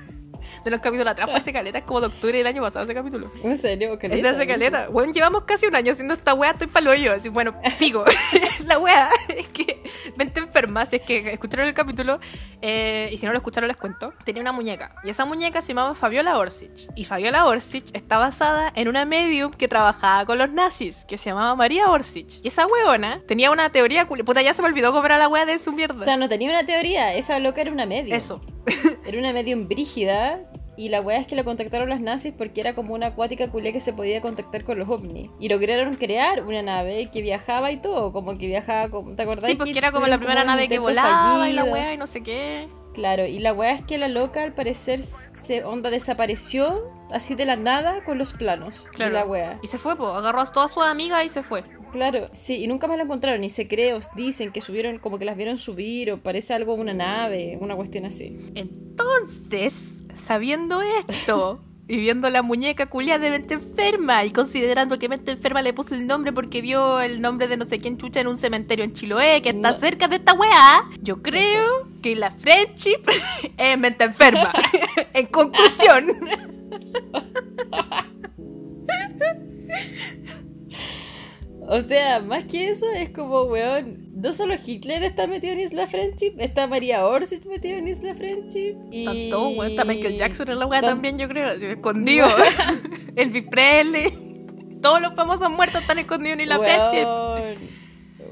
De los capítulos atrás fue hace caleta, es como de octubre del año pasado ese capítulo. ¿En serio? Es Caleta, de hace caleta. Bueno, llevamos casi un año haciendo esta wea, estoy pa'l hoyo. Así, bueno, pico. (laughs) (laughs) la wea es que (laughs) mente enferma, si es que escucharon el capítulo, eh, y si no lo escucharon les cuento, tenía una muñeca. Y esa muñeca se llamaba Fabiola Orsic. Y Fabiola Orsic está basada en una medium que trabajaba con los nazis, que se llamaba María Orsic. Y esa weona tenía una teoría, puta, ya se me olvidó cobrar la wea de su mierda. O sea, no tenía una teoría, esa loca era una medium. Eso. (laughs) Era una medium brígida. Y la weá es que la contactaron los nazis porque era como una acuática culia que se podía contactar con los ovnis. Y lograron crear una nave que viajaba y todo, como que viajaba, como, ¿te acordás? Sí, porque era como la primera nave que volaba y la wea y no sé qué. Claro, y la weá es que la loca al parecer se onda desapareció así de la nada con los planos Claro. de la weá. Y se fue, po. Agarró a todas sus amigas y se fue. Claro, sí, y nunca más la encontraron, y se cree, o dicen que subieron, como que las vieron subir, o parece algo una nave, una cuestión así. Entonces, sabiendo esto (laughs) y viendo la muñeca culia de mente enferma y considerando que mente enferma le puso el nombre porque vio el nombre de no sé quién chucha en un cementerio en Chiloé que está No. cerca de esta weá, yo creo que la friendship (laughs) es mente enferma. (laughs) en conclusión. O sea, más que eso, es como, weón, no solo Hitler está metido en Isla Friendship, está María Orsic metido en Isla Friendship, y... Tanto, weón, está Michael Jackson en la weá Tan- también, yo creo, escondido. (laughs) Elvis Presley. Todos los famosos muertos están escondidos en la friendship.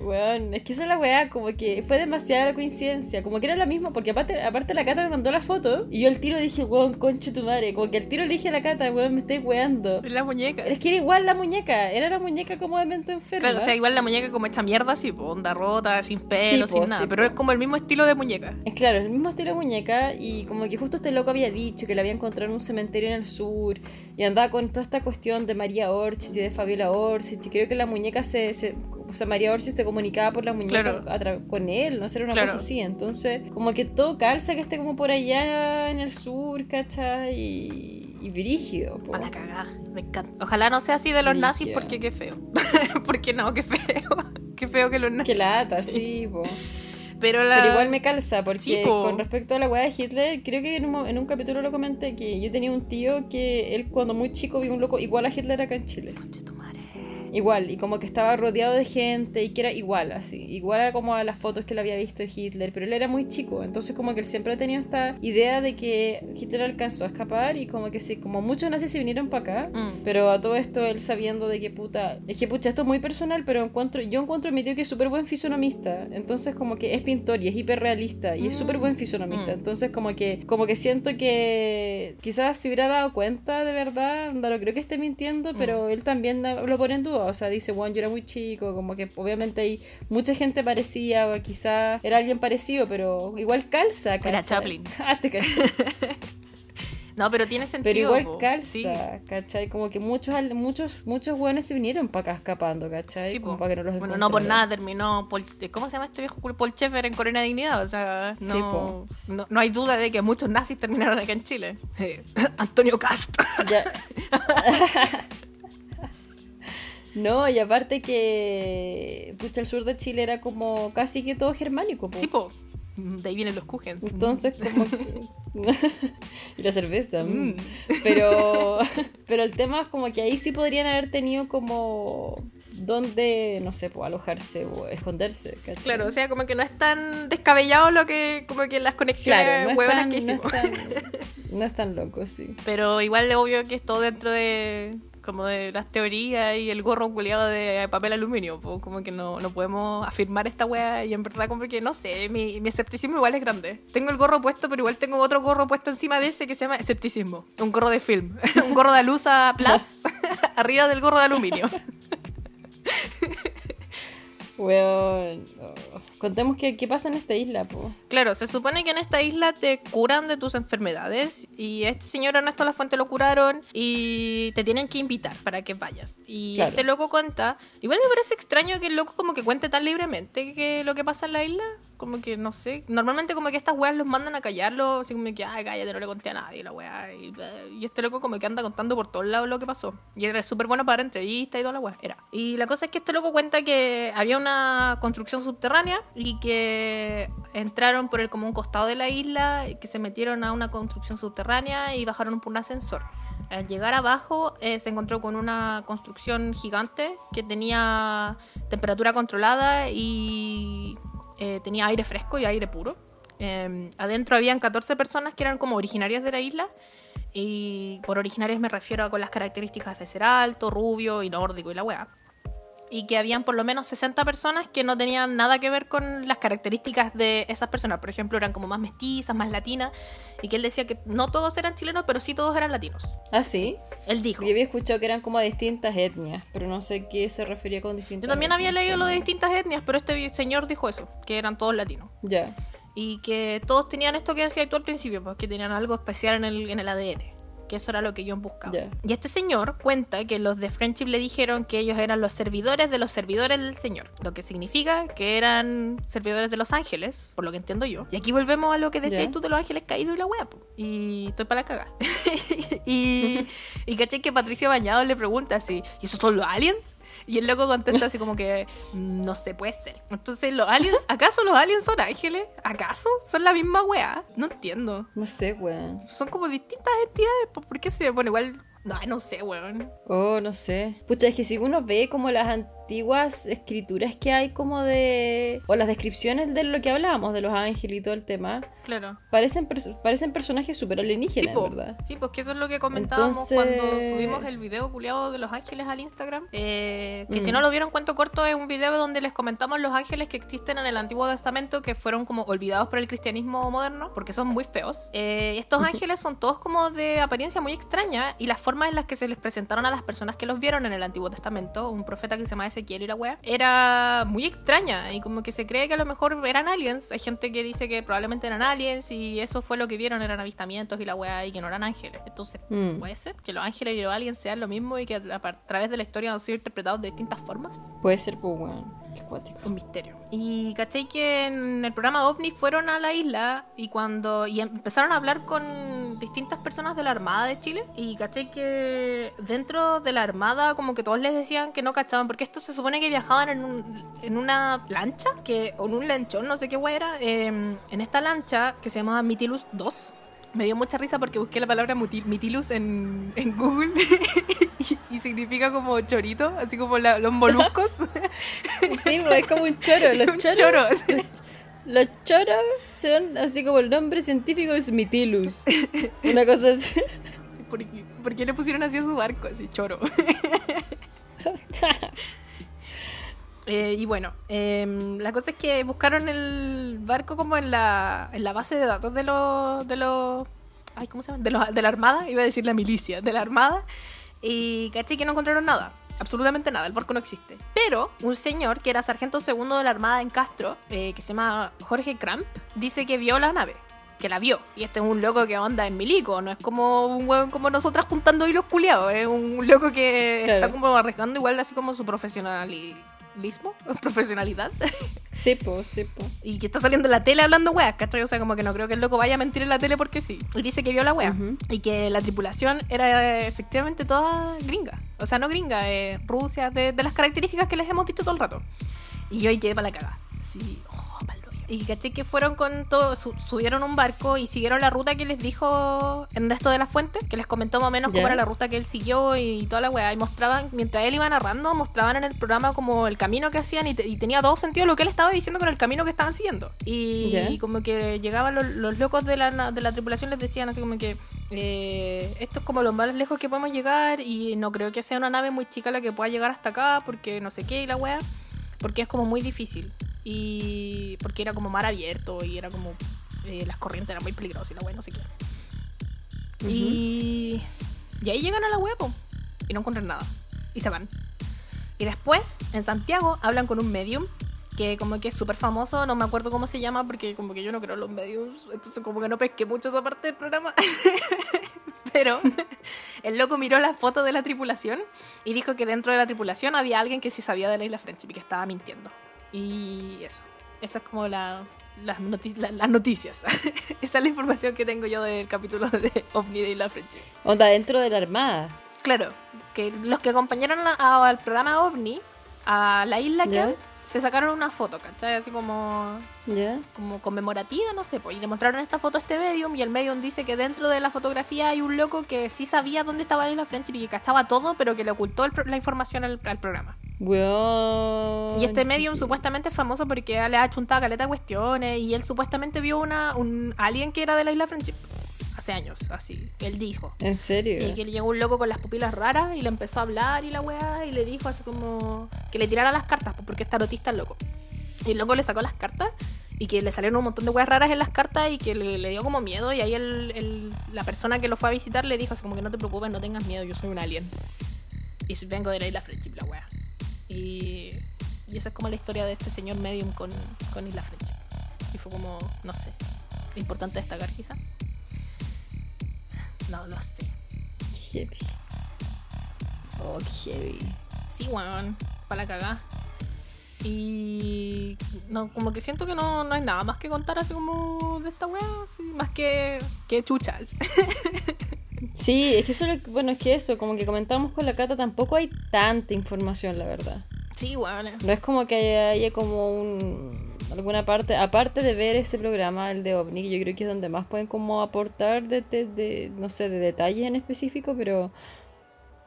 Weón, es que esa es la weá, como que fue demasiada la coincidencia, como que era la misma, porque aparte, aparte la Cata me mandó la foto, y yo al tiro dije, weón, conche tu madre, como que al tiro le dije a la Cata, weón, me estoy weando. En la muñeca. Es que era igual la muñeca, era la muñeca como de mente enferma. Claro, o sea, igual la muñeca como hecha mierda, así, po, onda rota, sin pelo, Sí, po, sin nada. sí, pero es como el mismo estilo de muñeca. Es claro, el mismo estilo de muñeca y como que justo este loco había dicho que la había encontrado en un cementerio en el sur y andaba con toda esta cuestión de María Orchis y de Fabiola Orchis y creo que la muñeca se, se- o sea, María Orchis se comunicaba por la muñeca Claro. a tra- con él, no sé, era una Claro. cosa así, entonces como que todo calza que esté como por allá en el sur, ¿cachai? Y, y brígido, po. A la cagada. Me encanta. Ojalá no sea así de los nazis porque qué feo. (laughs) porque no, qué feo. (laughs) qué feo que los nazis. Que lata, Sí. sí, po. Pero, la... Pero igual me calza, porque Sí, po. con respecto a la weá de Hitler, creo que en un, en un capítulo lo comenté que yo tenía un tío que él cuando muy chico vio un loco igual a Hitler acá en Chile. Madre. Igual, y como que estaba rodeado de gente y que era igual, así, igual a como a las fotos que le había visto de Hitler, pero él era muy chico, entonces como que él siempre ha tenido esta idea de que Hitler alcanzó a escapar y como que sí, como muchos nazis se vinieron para acá, Mm. pero a todo esto él sabiendo de que puta, es que pucha, esto es muy personal, pero encuentro, yo encuentro a mi tío que es súper buen fisonomista, entonces como que es pintor y es hiperrealista y es súper buen fisonomista, Mm. entonces como que, como que siento que quizás se hubiera dado cuenta de verdad, no creo que esté mintiendo, Mm. pero él también lo pone en duda, o sea, dice, bueno, yo era muy chico, como que obviamente hay mucha gente parecía, o quizás era alguien parecido, pero igual calza, Era ¿cachai? Chaplin. (laughs) Ah, te. (laughs) No, pero tiene sentido. Pero igual po. calza, Sí. ¿cachai? Como que muchos, muchos, muchos hueones se vinieron para acá escapando, ¿cachai? Sí, Como po. para que no los bueno, no por nada terminó. Paul- ¿Cómo se llama este viejo culo? Paul Schaeffer en Corona Dignidad. O sea, no, Sí, po. no, no hay duda de que muchos nazis terminaron acá en Chile. (laughs) Eh, Antonio Cast. No, y aparte que pucha, el sur de Chile era como casi que todo germánico, po. sí, po. De ahí vienen los Kugens. Entonces, como (laughs) que... (laughs) y la cerveza. mm. Mm. Pero, (laughs) pero el tema es como que ahí sí podrían haber tenido como donde, no sé, pues alojarse o esconderse. ¿cachai? Claro, o sea, como que no es tan descabellado lo que, como que las conexiones Claro, no es, huevonas tan, que no, es tan, no es tan loco, sí. Pero igual es obvio que es todo dentro de como de las teorías y el gorro culiado de papel aluminio, pues como que no, no podemos afirmar esta wea y en verdad como que no sé, mi, mi escepticismo igual es grande. Tengo el gorro puesto, pero igual tengo otro gorro puesto encima de ese que se llama escepticismo, un gorro de film, (laughs) un gorro de alusa plus (laughs) arriba del gorro de aluminio. (laughs) Weón, oh. Contemos qué, qué pasa en esta isla, po. Claro, se supone que en esta isla te curan de tus enfermedades y a este señor Ernesto Lafuente lo curaron y te tienen que invitar para que vayas. Y Claro. este loco cuenta, igual me parece extraño que el loco como que cuente tan libremente que lo que pasa en la isla, como que no sé, normalmente como que estas weas los mandan a callarlo, así como que, ay, cállate, no le conté a nadie la wea. Y, y este loco como que anda contando por todos lados lo que pasó. Y era súper bueno para dar entrevistas y toda la wea, era. Y la cosa es que este loco cuenta que había una construcción subterránea y que entraron por el como un costado de la isla, y que se metieron a una construcción subterránea y bajaron por un ascensor. Al llegar abajo eh, se encontró con una construcción gigante que tenía temperatura controlada y eh, tenía aire fresco y aire puro. Eh, adentro habían 14 personas que eran como originarias de la isla y por originarias me refiero a con las características de ser alto, rubio y nórdico y la weá y que habían por lo menos 60 personas que no tenían nada que ver con las características de esas personas. Por ejemplo, eran como más mestizas, más latinas, y que él decía que no todos eran chilenos, pero sí todos eran latinos. ¿Ah, sí? Él dijo. Yo había escuchado que eran como distintas etnias, pero no sé qué se refería con distintas Yo también había leído lo de distintas etnias, pero este señor dijo eso, que eran todos latinos. Ya. Y que todos tenían esto que decía tú al principio, pues que tenían algo especial en el, en el ADN. Que eso era lo que yo buscaba. Ya. Y este señor cuenta que los de Friendship le dijeron que ellos eran los servidores de los servidores del señor. Lo que significa que eran servidores de los ángeles, por lo que entiendo yo. Y aquí volvemos a lo que decías tú de los ángeles caídos y la wea. po. Y estoy para la caga. (laughs) y, y (laughs) caché que Patricio Bañado le pregunta así, ¿y esos son los aliens? Y el loco contesta así como que no se puede ser. Entonces, ¿los aliens? (laughs) ¿Acaso los aliens son ángeles? ¿Acaso? ¿Son la misma weá? No entiendo. No sé, weón. Son como distintas entidades. pues, ¿Por qué se pone igual? No, no sé, weón. Oh, no sé. Pucha, es que si uno ve como las antiguas escrituras que hay como de... O las descripciones de lo que hablábamos, de los ángeles y todo el tema, Claro. parecen, parecen personajes súper Sí, alienígenas, po. ¿verdad? Sí, pues que eso es lo que comentábamos Entonces- cuando subimos el video culiado de Los Ángeles al Instagram. Eh, que si Mm. no lo vieron, cuento corto, es un video donde les comentamos los ángeles que existen en el Antiguo Testamento que fueron como olvidados por el cristianismo moderno, porque son muy feos. Eh, estos ángeles son todos como de apariencia muy extraña y las formas en las que se les presentaron a las personas que los vieron en el Antiguo Testamento, un profeta que se llama Ezequiel y la wea, era muy extraña y como que se cree que a lo mejor eran aliens. Hay gente que dice que probablemente eran aliens y eso fue lo que vieron, eran avistamientos y la wea y que no eran ángeles. Entonces, Mm. puede ser que los ángeles y los aliens sean lo mismo y que a, a través de la historia han sido interpretados de distintas formas. Puede ser, pues, weón. Qué cuático. Un misterio. Y caché que en el programa OVNI fueron a la isla y cuando y empezaron a hablar con distintas personas de la Armada de Chile y caché que dentro de la Armada como que todos les decían que no cachaban porque estos se supone que viajaban en, un- en una lancha que o en un lanchón, no sé qué guay era, eh, en esta lancha que se llamaba Mitilus 2. Me dio mucha risa porque busqué la palabra Mitilus en, en Google (laughs) y, significa como chorito, así como la- los moluscos. (laughs) Sí, pues, es como un choro. Los (laughs) choros, Choros. Los choros son así como el nombre científico es Mitilus. (laughs) Una cosa así. ¿Por qué, por qué le pusieron así a su barco? Así, choro. Eh, y bueno, em, la cosa es que buscaron el barco como en la, en la base de datos de los... De los ay, ¿cómo se llama? De, los- de la Armada, iba a decir la milicia, de la Armada. Y caché que no encontraron nada. Absolutamente nada, el barco no existe. Pero un señor que era sargento segundo de la Armada en Castro, eh, que se llama Jorge Cramp, dice que vio la nave. Que la vio. Y este es un loco que onda en milico. No es como un hueón como nosotras juntando hilos culiados. Es un loco que Claro. está como arriesgando igual así como su profesionalismo. Profesionalidad. (laughs) Sí, pues, sí, pues. y que está saliendo en la tele hablando weas, ¿cachai? O sea, como que no creo que el loco vaya a mentir en la tele porque sí. Y dice que vio la wea. Y que la tripulación era eh, efectivamente toda gringa. O sea, no gringa, eh, Rusia, de, de las características que les hemos dicho todo el rato. Y yo ahí quedé para la cagada. Así, oh. Y caché que fueron con todo, su- subieron un barco y siguieron la ruta que les dijo Ernesto de la Fuente, que les comentó más o menos Ya. cómo era la ruta que él siguió y toda la weá. Y mostraban, mientras él iba narrando, mostraban en el programa como el camino que hacían y, te- y tenía todo sentido lo que él estaba diciendo con el camino que estaban siguiendo. Y, como que llegaban los, los locos de la, de la tripulación, les decían así como que eh, esto es como lo más lejos que podemos llegar y no creo que sea una nave muy chica la que pueda llegar hasta acá porque no sé qué y la weá. Porque es como muy difícil. Y porque era como mar abierto y era como. eh, las corrientes eran muy peligrosas y la wea no sé qué. Y. Y ahí llegan a la wea, po, Y no encuentran nada. Y se van. Y después, en Santiago, hablan con un medium que como que es súper famoso, no me acuerdo cómo se llama porque como que yo no creo en los mediums, entonces como que no pesqué mucho esa parte del programa. (laughs) Pero (laughs) el loco miró las fotos de la tripulación y dijo que dentro de la tripulación había alguien que sí sabía de la isla Friendship y que estaba mintiendo. Y eso. Eso es como la, las, la- las noticias. (laughs) Esa es la información que tengo yo del capítulo de OVNI de Isla Friendship. Onda dentro de la armada. Claro, que los que acompañaron a- a- al programa OVNI a la isla. Ken se sacaron una foto, ¿cachai? Así como ¿Ya? como conmemorativa, no sé, pues, y le mostraron esta foto a este medium y el medium dice que dentro de la fotografía hay un loco que sí sabía dónde estaba la isla Friendship y que cachaba todo, pero que le ocultó el la información al, al programa. Weón. Y este medium supuestamente es famoso porque le ha chuntado caleta de cuestiones y él supuestamente vio una un alien que era de la isla Friendship hace años, así, él dijo. ¿En serio? Sí, que le llegó un loco con las pupilas raras y le empezó a hablar y la weá y le dijo así como que le tirara las cartas, pues, porque es tarotista el loco. Y el loco le sacó las cartas y que le salieron un montón de weas raras en las cartas y que le, le dio como miedo y ahí el, el- la persona que lo fue a visitar le dijo así como que no te preocupes, no tengas miedo, yo soy un alien. Y vengo de la isla Friendship, la wea. Y, y esa es como la historia de este señor medium con, con Isla Friendship. Y fue como, no sé, importante destacar quizá. No lo sé. Qué heavy. Oh, qué heavy. Sí, weón, para la cagá. Y no, como que siento que no, no hay nada más que contar así como de esta weá, así, más que, que chuchas. (laughs) Sí, es que eso, bueno, es que eso, como que comentamos con la Cata, tampoco hay tanta información, la verdad. Sí, weón. No es como que haya, haya como un alguna parte, aparte de ver ese programa, el de OVNI, que yo creo que es donde más pueden como aportar de, de- de, no sé, de detalles en específico, pero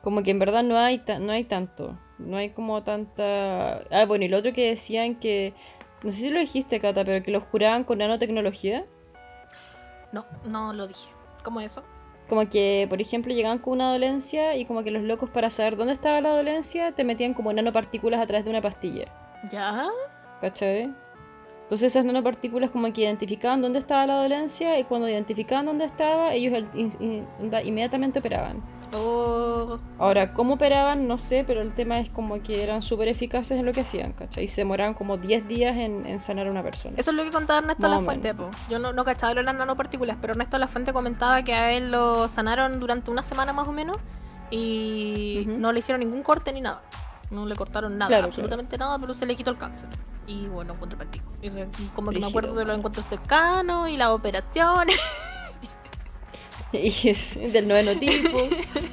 como que en verdad no hay, ta- no hay tanto, no hay como tanta... Ah, bueno, y lo otro que decían que, no sé si lo dijiste, Cata, pero que los juraban con nanotecnología. No, no lo dije. ¿Cómo eso? Como que, por ejemplo, llegaban con una dolencia y como que los locos para saber dónde estaba la dolencia te metían como nanopartículas a través de una pastilla. ¿Ya? ¿Cachai? Entonces esas nanopartículas como que identificaban dónde estaba la dolencia y cuando identificaban dónde estaba, ellos in- in- inmediatamente operaban. Oh, Ahora, ¿cómo operaban? No sé, pero el tema es como que eran súper eficaces en lo que hacían, ¿cachai? Y se demoraban como 10 días en, en sanar a una persona. Eso es lo que contaba Ernesto Más La o Fuente, po. Yo no, no cachaba lo de las nanopartículas, pero Ernesto La Fuente comentaba que a él lo sanaron durante una semana más o menos y no le hicieron ningún corte ni nada. No le cortaron nada, Claro, absolutamente nada, pero se le quitó el cáncer. Y bueno, encuentro práctico. Y como que me acuerdo de los encuentros cercanos y las operaciones. (laughs) (laughs) Y es del noveno tipo.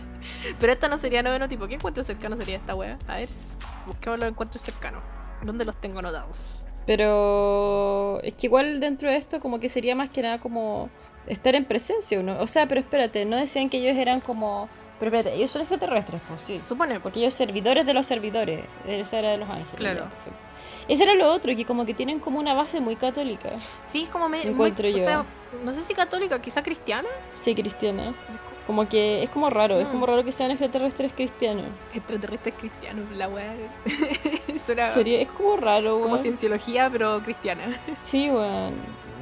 (laughs) pero esta no sería noveno tipo. ¿Qué encuentro cercano sería esta wea? A ver, busquemos los encuentros cercanos. ¿Dónde los tengo anotados? Pero es que igual dentro de esto como que sería más que nada como estar en presencia, ¿no? O sea, pero espérate, no decían que ellos eran como... Pero espérate, ellos son extraterrestres, pues sí. Supone. Porque ellos servidores de los servidores. Esa era de los ángeles. Claro. perfecto. Eso era lo otro, que como que tienen como una base muy católica. Sí, es como me, muy, Encuentro o yo. sea, no sé si católica, quizá cristiana. Sí, cristiana. Como que es como raro, es Mm. como raro que sean extraterrestres cristianos. Extraterrestres cristianos, la weá. (laughs) Suena Sería, es como raro, como weón. cienciología, pero cristiana. Sí, weón.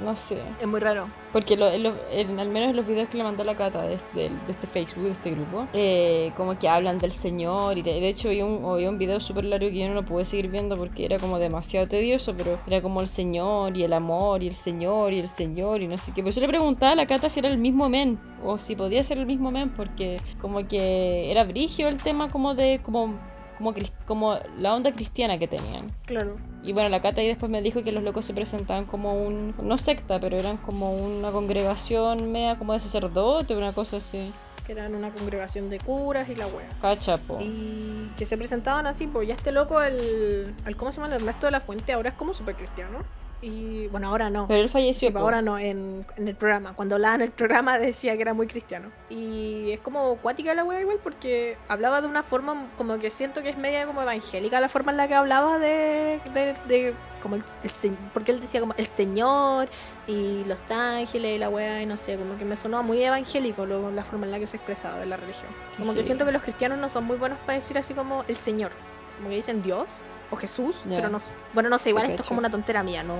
No sé. Es muy raro. Porque lo- en al menos en los videos que le mandó la Cata de, de- de este Facebook, de este grupo, eh, como que hablan del Señor. Y de, de hecho, vi un, un video súper largo que yo no lo pude seguir viendo porque era como demasiado tedioso, pero era como el Señor y el amor y el Señor y el Señor y no sé qué. Por eso le preguntaba a la Cata si era el mismo men o si podía ser el mismo men, porque como que era brigio el tema como de. como como, como la onda cristiana que tenían. Claro. Y bueno, la Cata ahí después me dijo que los locos se presentaban como un, no secta, pero eran como una congregación media como de sacerdote, una cosa así. Que eran una congregación de curas y la wea. Cachapo. Y que se presentaban así, pues ya este loco, el, el ¿cómo se llama? El Ernesto de la Fuente, ahora es como súper cristiano. Y bueno, ahora no. Pero él Sí, falleció. pues po. ahora no, en, en el programa. Cuando hablaba en el programa (laughs) decía que era muy cristiano. Y es como cuática la wea igual porque hablaba de una forma como que siento que es media como evangélica la forma en la que hablaba de... de, de- como el, el porque él decía como el Señor y los ángeles y la wea y no sé, como que me sonaba muy evangélico luego la forma en la que se expresaba de la religión. Como que Sí. siento que los cristianos no son muy buenos para decir así como el Señor. Como que dicen Dios o Jesús, pero no bueno, no sé, igual esto es como una tontera mía, no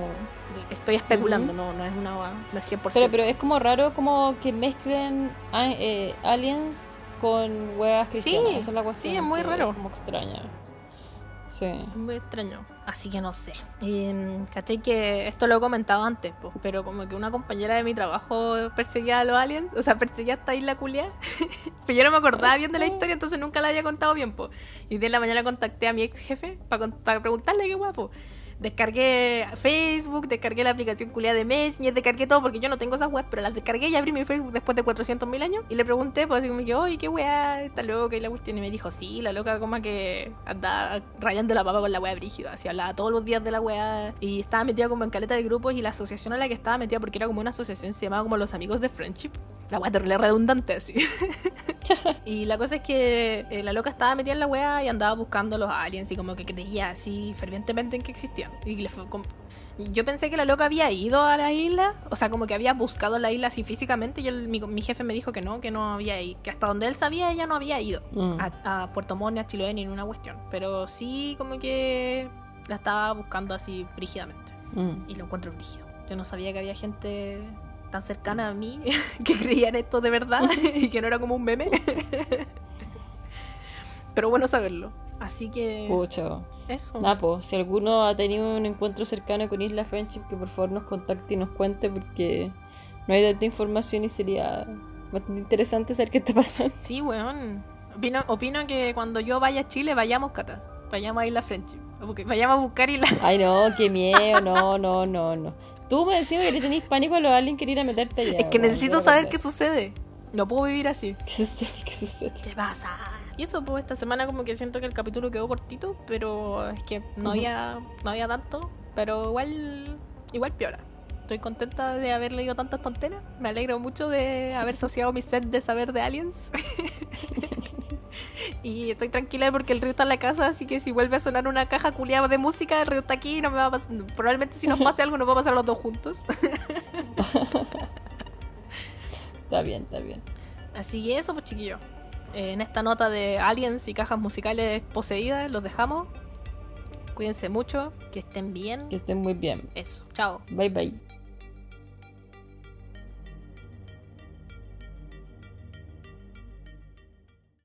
estoy especulando, no, no es una no es 100%. Pero, pero es como raro como que mezclen eh, aliens con weas cristianas. Sí, Esa es la cuestión, sí, es muy raro. como extraña. Sí. Muy extraño. Así que no sé. Y, mm, ¿Cachai? Que esto lo he comentado antes, po, pero como que una compañera de mi trabajo perseguía a los aliens, o sea, perseguía esta isla culia. pero (laughs) yo no me acordaba bien de la historia, entonces nunca la había contado bien, po. Y de la mañana contacté a mi ex jefe para preguntarle qué guapo. Descargué Facebook, descargué la aplicación culia de Messenger, descargué todo porque yo no tengo esas webs, pero las descargué y abrí mi Facebook después de 400.000 años. Y le pregunté, pues así como que, oye, qué weá, está loca y la cuestión. Y me dijo, sí, la loca como que anda rayando la papa con la weá brígida. Así hablaba todos los días de la weá. Y estaba metida como en caleta de grupos y la asociación a la que estaba metida, porque era como una asociación, se llamaba como Los Amigos de Friendship. La weá terrible redundante así. (laughs) y la cosa es que eh, la loca estaba metida en la weá y andaba buscando los aliens y como que creía así fervientemente en que existían. Y le fue Yo pensé que la loca había ido a la isla, o sea, como que había buscado la isla así físicamente y el- mi, mi jefe me dijo que no, que no había ido, que hasta donde él sabía ella no había ido Mm. a, a Puerto Montt, ni a Chiloé, ni en una cuestión. Pero sí como que la estaba buscando así brígidamente Mm. y lo encuentro brígido. Yo no sabía que había gente tan cercana a mí (laughs) que creía en esto de verdad (laughs) y que no era como un meme. (laughs) Pero bueno saberlo. Así que Pucha. Eso. Nah, po, si alguno ha tenido un encuentro cercano con Isla Friendship, que por favor nos contacte y nos cuente porque no hay tanta información y sería bastante interesante saber qué está pasando. Sí, weón. Opino, opino que cuando yo vaya a Chile vayamos, Cata. Vayamos a Isla Friendship. Porque vayamos a buscar Isla. (laughs) Ay, no, qué miedo, no, no, no, no. Tú me decís que le tenés pánico a los aliens que ir a meterte allá. es que weón, necesito saber qué sucede. No puedo vivir así. (laughs) ¿Qué sucede? ¿Qué sucede? ¿Qué pasa? Y eso, pues esta semana como que siento que el capítulo quedó cortito, pero es que no había no había tanto, pero igual igual piola. Estoy contenta de haber leído tantas tonteras. Me alegro mucho de haber saciado mi sed de saber de aliens. (laughs) y estoy tranquila porque el río está en la casa, así que si vuelve a sonar una caja culiada de música, el río está aquí y no me va a pasar. Probablemente si nos (laughs) pase algo, nos va a pasar los dos juntos. (laughs) Está bien, está bien. Así que eso, pues chiquillos. En esta nota de aliens y cajas musicales poseídas, los dejamos. Cuídense mucho, que estén bien. Que estén muy bien. Eso, chao. Bye bye.